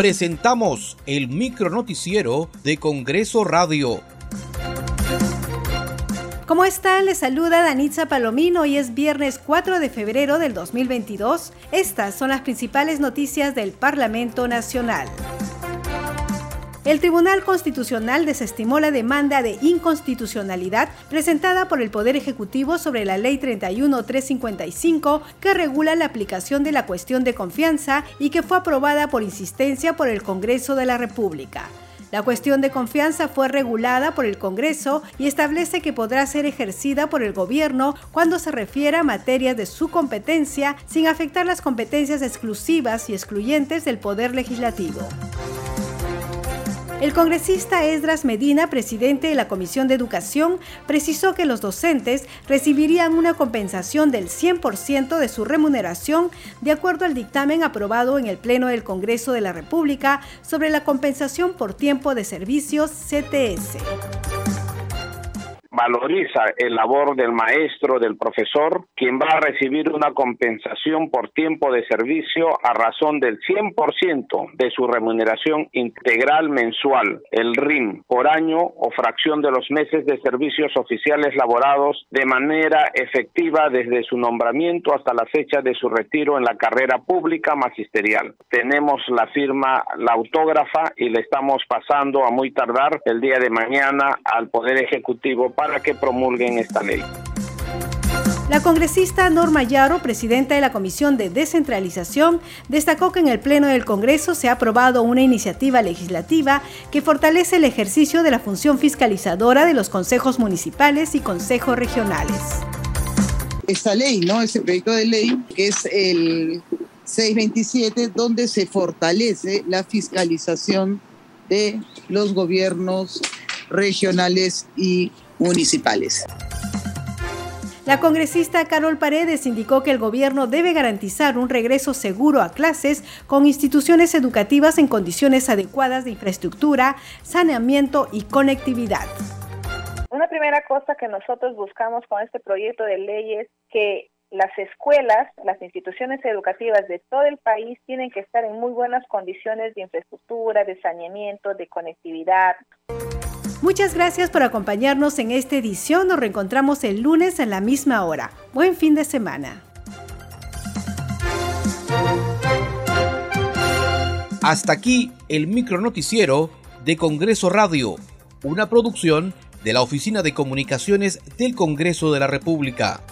presentamos el micronoticiero de Congreso Radio. ¿Cómo están? Les saluda Danitza Palomino. Hoy es viernes 4 de febrero del 2022. Estas son las principales noticias del Parlamento Nacional. El Tribunal Constitucional desestimó la demanda de inconstitucionalidad presentada por el Poder Ejecutivo sobre la Ley 31355 que regula la aplicación de la cuestión de confianza y que fue aprobada por insistencia por el Congreso de la República. La cuestión de confianza fue regulada por el Congreso y establece que podrá ser ejercida por el gobierno cuando se refiera a materias de su competencia sin afectar las competencias exclusivas y excluyentes del Poder Legislativo. El congresista Esdras Medina, presidente de la Comisión de Educación, precisó que los docentes recibirían una compensación del 100% de su remuneración de acuerdo al dictamen aprobado en el Pleno del Congreso de la República sobre la compensación por tiempo de servicios CTS valoriza el labor del maestro, del profesor, quien va a recibir una compensación por tiempo de servicio a razón del 100% de su remuneración integral mensual, el RIM, por año o fracción de los meses de servicios oficiales laborados de manera efectiva desde su nombramiento hasta la fecha de su retiro en la carrera pública magisterial. Tenemos la firma, la autógrafa y le estamos pasando a muy tardar el día de mañana al Poder Ejecutivo para que promulguen esta ley. La congresista Norma Yaro, presidenta de la Comisión de Descentralización, destacó que en el Pleno del Congreso se ha aprobado una iniciativa legislativa que fortalece el ejercicio de la función fiscalizadora de los consejos municipales y consejos regionales. Esta ley, ¿no? Ese proyecto de ley, que es el 627, donde se fortalece la fiscalización de los gobiernos regionales y municipales. La congresista Carol Paredes indicó que el gobierno debe garantizar un regreso seguro a clases con instituciones educativas en condiciones adecuadas de infraestructura, saneamiento y conectividad. Una primera cosa que nosotros buscamos con este proyecto de ley es que las escuelas, las instituciones educativas de todo el país tienen que estar en muy buenas condiciones de infraestructura, de saneamiento, de conectividad. Muchas gracias por acompañarnos en esta edición. Nos reencontramos el lunes en la misma hora. Buen fin de semana. Hasta aquí el micronoticiero de Congreso Radio, una producción de la Oficina de Comunicaciones del Congreso de la República.